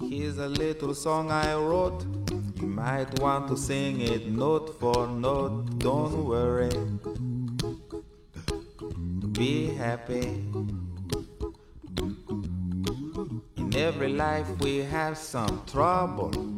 Here's a little song I wrote. You might want to sing it note for note. Don't worry. Be happy. In every life we have some trouble.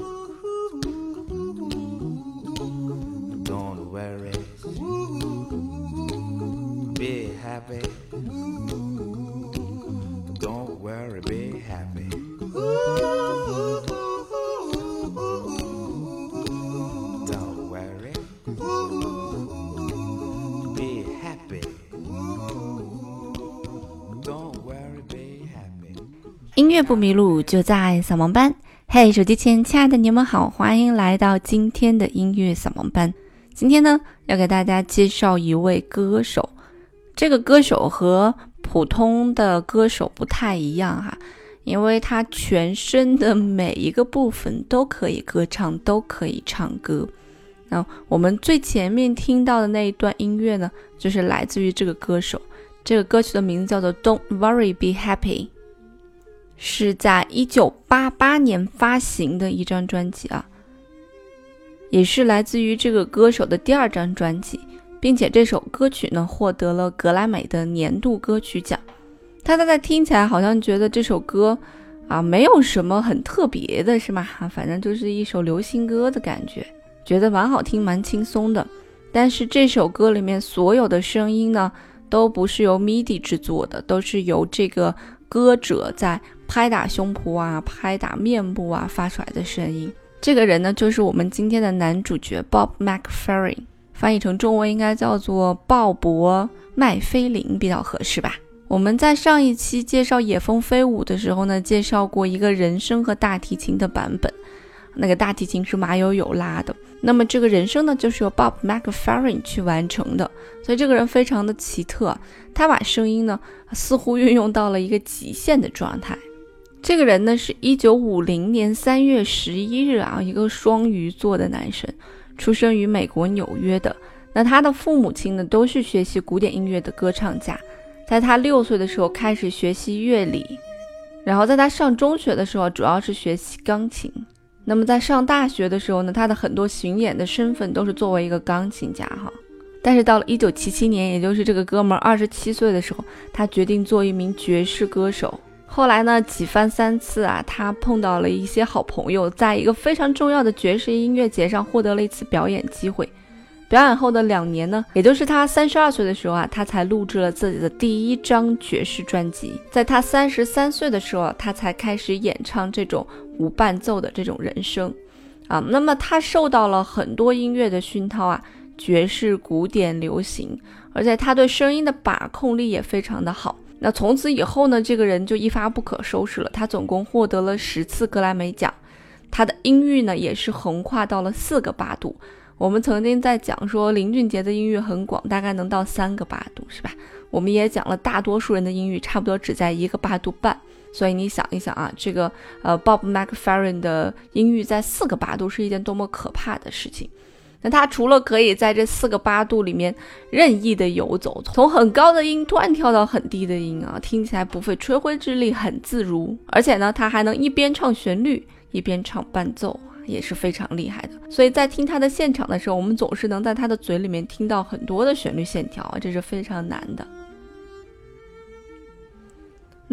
不迷路，就在扫盲班。嘿，手机前亲爱的你们好，欢迎来到今天的音乐扫盲班。今天呢，要给大家介绍一位歌手。这个歌手和普通的歌手不太一样哈，因为他全身的每一个部分都可以歌唱，都可以唱歌。那我们最前面听到的那一段音乐呢，就是来自于这个歌手。这个歌曲的名字叫做《Don't Worry, Be Happy》，是在一九八八年发行的一张专辑啊，也是来自于这个歌手的第二张专辑，并且这首歌曲呢获得了格莱美的年度歌曲奖。大家在听起来好像觉得这首歌啊没有什么很特别的，是吗？反正就是一首流行歌的感觉，觉得蛮好听，蛮轻松的。但是这首歌里面所有的声音呢，都不是由 MIDI 制作的，都是由这个歌者在拍打胸脯啊、拍打面部啊发出来的声音。这个人呢，就是我们今天的男主角 Bob McFerrin，翻译成中文应该叫做鲍勃麦菲林比较合适吧。我们在上一期介绍《野蜂飞舞》的时候呢，介绍过一个人声和大提琴的版本，那个大提琴是马友友拉的。那么这个人声呢，就是由 Bob McFerrin 去完成的，所以这个人非常的奇特，他把声音呢似乎运用到了一个极限的状态。这个人呢是一九五零年三月十一日啊，一个双鱼座的男生，出生于美国纽约的。那他的父母亲呢都是学习古典音乐的歌唱家，在他六岁的时候开始学习乐理，然后在他上中学的时候主要是学习钢琴。那么在上大学的时候呢，他的很多巡演的身份都是作为一个钢琴家哈。但是到了一九七七年，也就是这个哥们儿二十七岁的时候，他决定做一名爵士歌手。后来呢，几番三次啊，他碰到了一些好朋友，在一个非常重要的爵士音乐节上获得了一次表演机会。表演后的两年呢，也就是他三十二岁的时候啊，他才录制了自己的第一张爵士专辑。在他三十三岁的时候，他才开始演唱这种无伴奏的这种人声，啊，那么他受到了很多音乐的熏陶啊，爵士、古典、流行，而且他对声音的把控力也非常的好。那从此以后呢，这个人就一发不可收拾了。他总共获得了十次格莱美奖，他的音域呢也是横跨到了四个八度。我们曾经在讲说林俊杰的音域很广，大概能到三个八度，是吧？我们也讲了，大多数人的音域差不多只在一个八度半。所以你想一想啊，这个呃 Bob McFerrin 的音域在四个八度是一件多么可怕的事情。那他除了可以在这四个八度里面任意的游走，从很高的音突然跳到很低的音啊，听起来不费吹灰之力，很自如。而且呢，他还能一边唱旋律一边唱伴奏。也是非常厉害的，所以在听他的现场的时候，我们总是能在他的嘴里面听到很多的旋律线条啊，这是非常难的。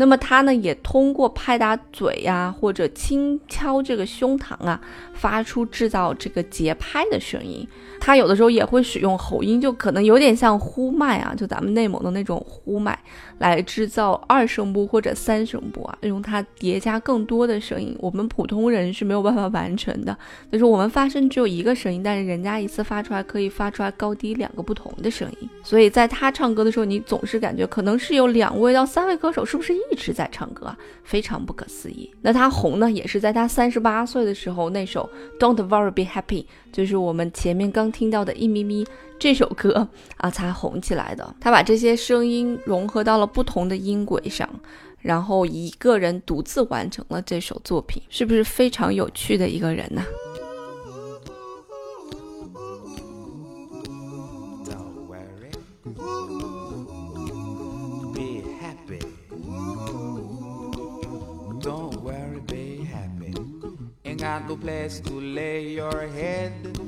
那么他呢，也通过拍打嘴呀，或者轻敲这个胸膛啊，发出制造这个节拍的声音。他有的时候也会使用喉音，就可能有点像呼麦啊，就咱们内蒙的那种呼麦，来制造二声部或者三声部啊，用它叠加更多的声音。我们普通人是没有办法完成的，就是我们发声只有一个声音，但是人家一次发出来可以发出来高低两个不同的声音。所以在他唱歌的时候，你总是感觉可能是有两位到三位歌手，是不是一直在唱歌啊？非常不可思议。那他红呢，也是在他三十八岁的时候，那首 Don't Worry Be Happy，就是我们前面刚听到的一咪咪这首歌啊，才红起来的。他把这些声音融合到了不同的音轨上，然后一个人独自完成了这首作品，是不是非常有趣的一个人呢？got no place to lay your head.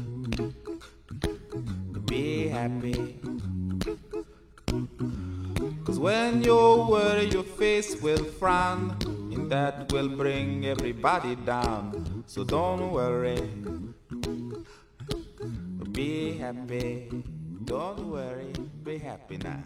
Your face will frown, and that will bring everybody down. So don't worry. Be happy. Don't worry. Be happy now.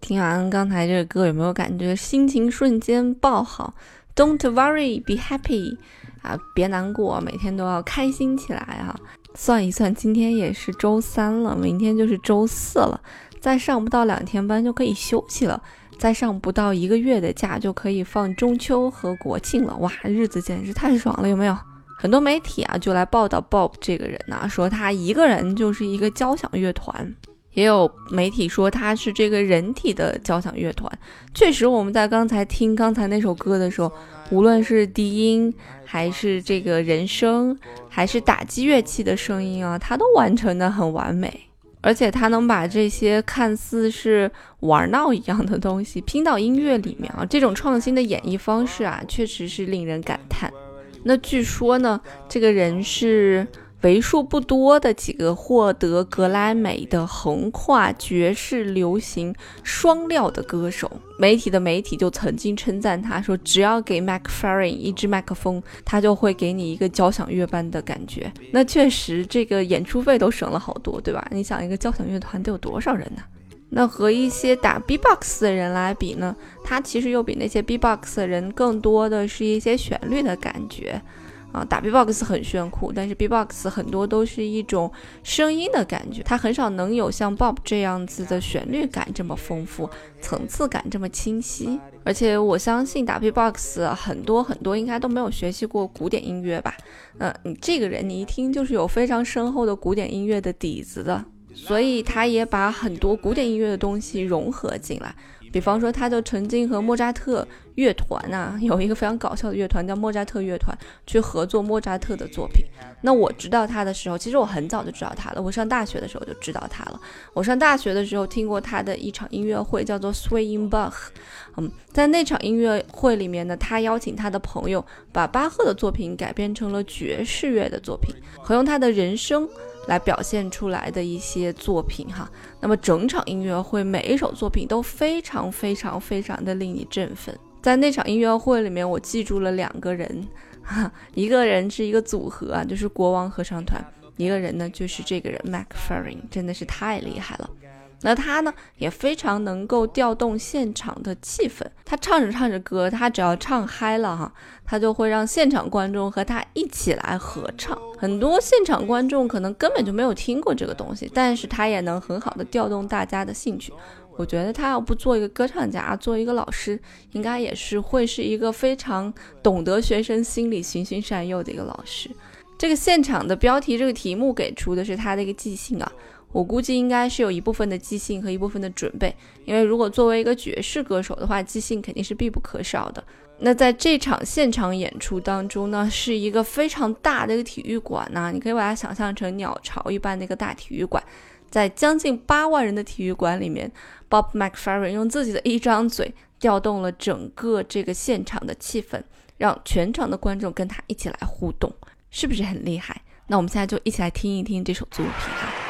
听完刚才这个歌，有没有感觉心情瞬间爆好？Don't worry, be happy，啊，别难过，每天都要开心起来啊！算一算，今天也是周三了，明天就是周四了，再上不到两天班就可以休息了，再上不到一个月的假就可以放中秋和国庆了，哇，日子简直太爽了，有没有？很多媒体啊就来报道 Bob 这个人呐，说他一个人就是一个交响乐团。也有媒体说他是这个人体的交响乐团。确实，我们在刚才听刚才那首歌的时候，无论是低音，还是这个人声，还是打击乐器的声音啊，他都完成的很完美。而且他能把这些看似是玩闹一样的东西拼到音乐里面啊，这种创新的演绎方式啊，确实是令人感叹。那据说呢，这个人是。为数不多的几个获得格莱美的横跨爵士、流行双料的歌手，媒体的媒体就曾经称赞他说：“只要给 McFerrin 一支麦克风，他就会给你一个交响乐般的感觉。”那确实，这个演出费都省了好多，对吧？你想，一个交响乐团得有多少人呢？那和一些打 B-box 的人来比呢？他其实又比那些 B-box 的人更多的是一些旋律的感觉。啊，打 B-box 很炫酷，但是 B-box 很多都是一种声音的感觉，它很少能有像 Bob 这样子的旋律感这么丰富，层次感这么清晰。而且我相信打 B-box 很多很多应该都没有学习过古典音乐吧？嗯，你这个人你一听就是有非常深厚的古典音乐的底子的，所以他也把很多古典音乐的东西融合进来。比方说，他就曾经和莫扎特乐团呐，有一个非常搞笑的乐团叫莫扎特乐团，去合作莫扎特的作品。那我知道他的时候，其实我很早就知道他了。我上大学的时候就知道他了。我上大学的时候听过他的一场音乐会，叫做 Swing Bach。嗯，在那场音乐会里面呢，他邀请他的朋友把巴赫的作品改编成了爵士乐的作品，和用他的人声。来表现出来的一些作品哈，那么整场音乐会每一首作品都非常非常非常的令你振奋。在那场音乐会里面，我记住了两个人，哈，一个人是一个组合啊，就是国王合唱团，一个人呢就是这个人 Mac f e r r i n 真的是太厉害了。那他呢也非常能够调动现场的气氛。他唱着唱着歌，他只要唱嗨了哈，他就会让现场观众和他一起来合唱。很多现场观众可能根本就没有听过这个东西，但是他也能很好的调动大家的兴趣。我觉得他要不做一个歌唱家，做一个老师，应该也是会是一个非常懂得学生心理、循循善诱的一个老师。这个现场的标题，这个题目给出的是他的一个即兴啊，我估计应该是有一部分的即兴和一部分的准备，因为如果作为一个爵士歌手的话，即兴肯定是必不可少的。那在这场现场演出当中呢，是一个非常大的一个体育馆呢，你可以把它想象成鸟巢一般的一个大体育馆，在将近八万人的体育馆里面。Bob McFerrin 用自己的一张嘴调动了整个这个现场的气氛，让全场的观众跟他一起来互动，是不是很厉害？那我们现在就一起来听一听这首作品哈。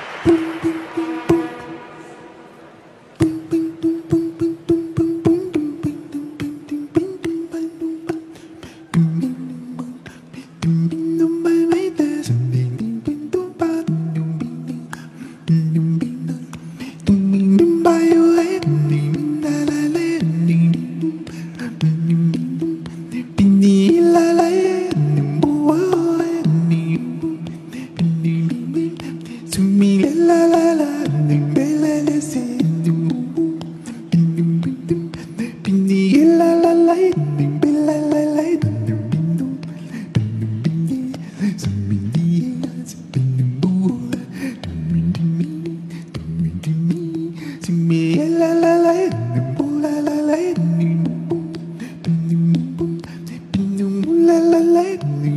make me.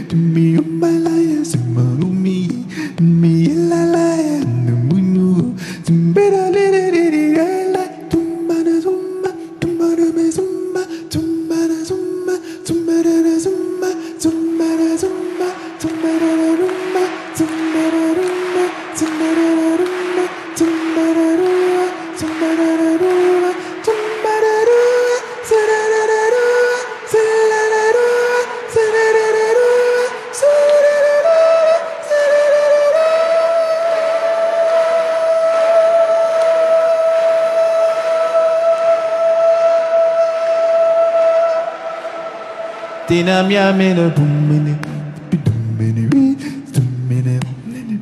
to me on my life as a Dinam yamene bumene bidumene bidumene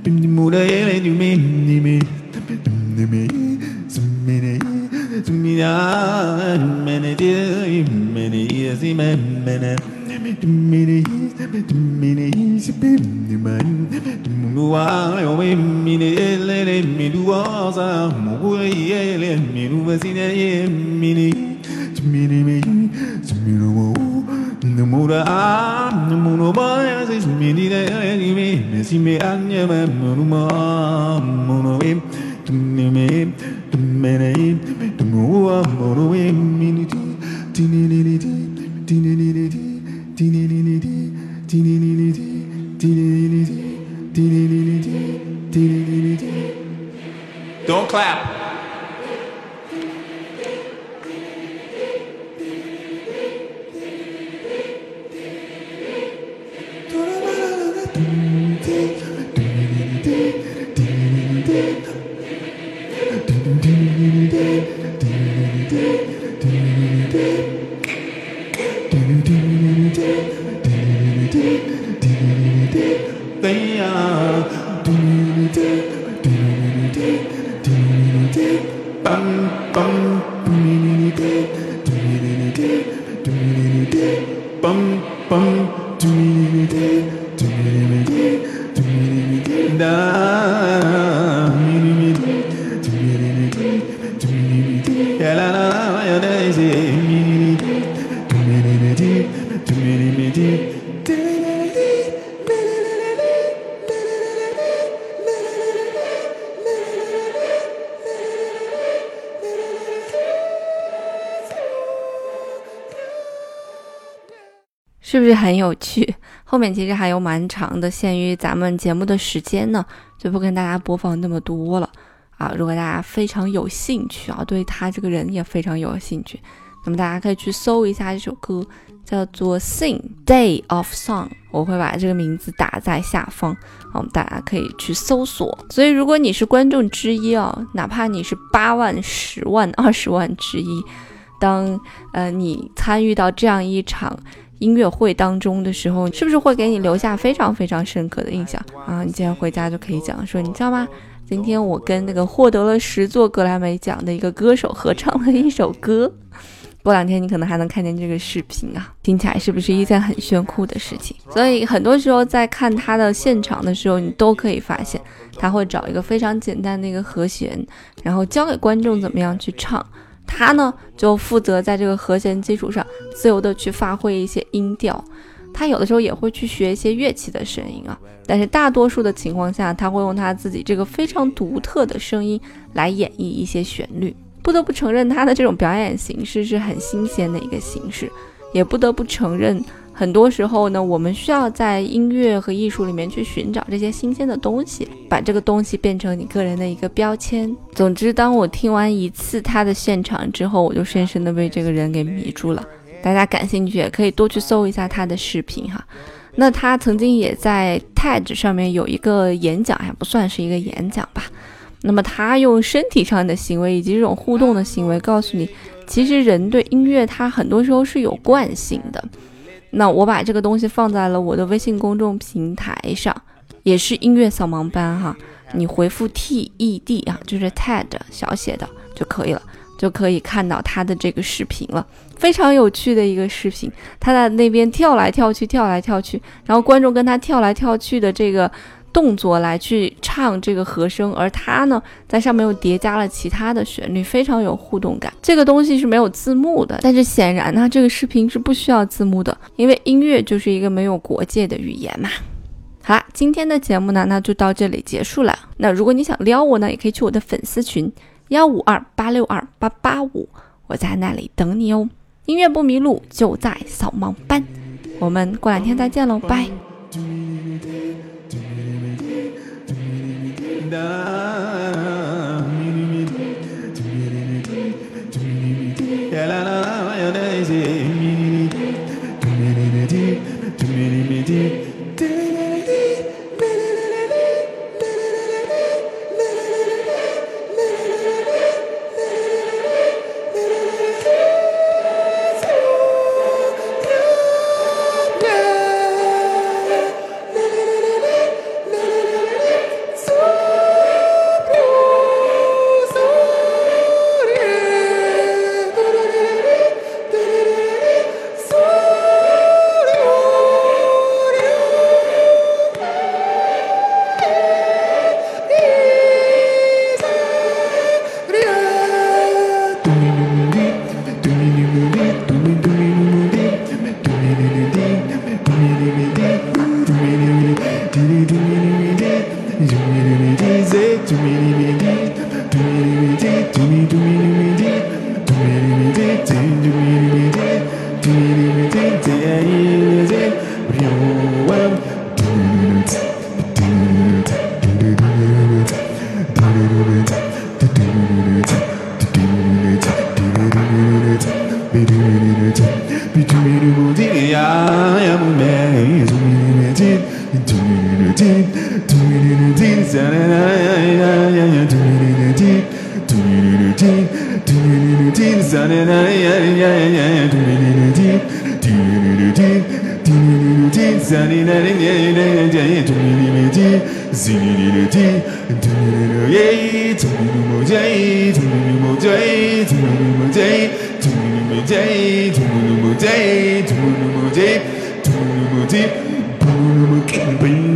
bimula yere dumene me bidumene zumene zumina mene de mene yazime mene dumene dumene zibimne man dumwa yowe mine ele mine duwa za muwe ele mine wazine mine Don't clap. Bam, 是不是很有趣？后面其实还有蛮长的，限于咱们节目的时间呢，就不跟大家播放那么多了啊。如果大家非常有兴趣啊，对他这个人也非常有兴趣，那么大家可以去搜一下这首歌，叫做《Sing Day of Song》，我会把这个名字打在下方，我们大家可以去搜索。所以如果你是观众之一啊，哪怕你是八万、十万、二十万之一。当呃你参与到这样一场音乐会当中的时候，是不是会给你留下非常非常深刻的印象啊？你今天回家就可以讲说，你知道吗？今天我跟那个获得了十座格莱美奖的一个歌手合唱了一首歌。过两天你可能还能看见这个视频啊，听起来是不是一件很炫酷的事情？所以很多时候在看他的现场的时候，你都可以发现他会找一个非常简单的一个和弦，然后教给观众怎么样去唱。他呢，就负责在这个和弦基础上自由的去发挥一些音调。他有的时候也会去学一些乐器的声音啊，但是大多数的情况下，他会用他自己这个非常独特的声音来演绎一些旋律。不得不承认，他的这种表演形式是很新鲜的一个形式，也不得不承认。很多时候呢，我们需要在音乐和艺术里面去寻找这些新鲜的东西，把这个东西变成你个人的一个标签。总之，当我听完一次他的现场之后，我就深深的被这个人给迷住了。大家感兴趣也可以多去搜一下他的视频哈。那他曾经也在 TED 上面有一个演讲，还不算是一个演讲吧。那么他用身体上的行为以及这种互动的行为，告诉你，其实人对音乐他很多时候是有惯性的。那我把这个东西放在了我的微信公众平台上，也是音乐扫盲班哈。你回复 T E D 啊，就是 TED 小写的就可以了，就可以看到他的这个视频了，非常有趣的一个视频。他在那边跳来跳去，跳来跳去，然后观众跟他跳来跳去的这个。动作来去唱这个和声，而它呢，在上面又叠加了其他的旋律，非常有互动感。这个东西是没有字幕的，但是显然呢，这个视频是不需要字幕的，因为音乐就是一个没有国界的语言嘛。好啦，今天的节目呢，那就到这里结束了。那如果你想撩我呢，也可以去我的粉丝群幺五二八六二八八五，我在那里等你哦。音乐不迷路，就在扫盲班。我们过两天再见喽，拜。and I 무지 무지 부르면 캔빈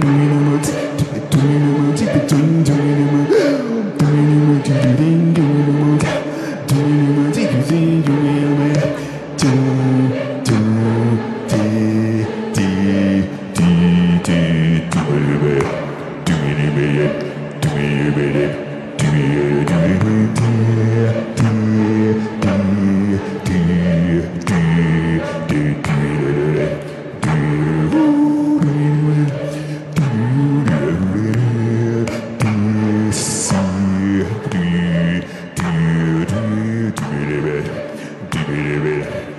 dibili dibili dibili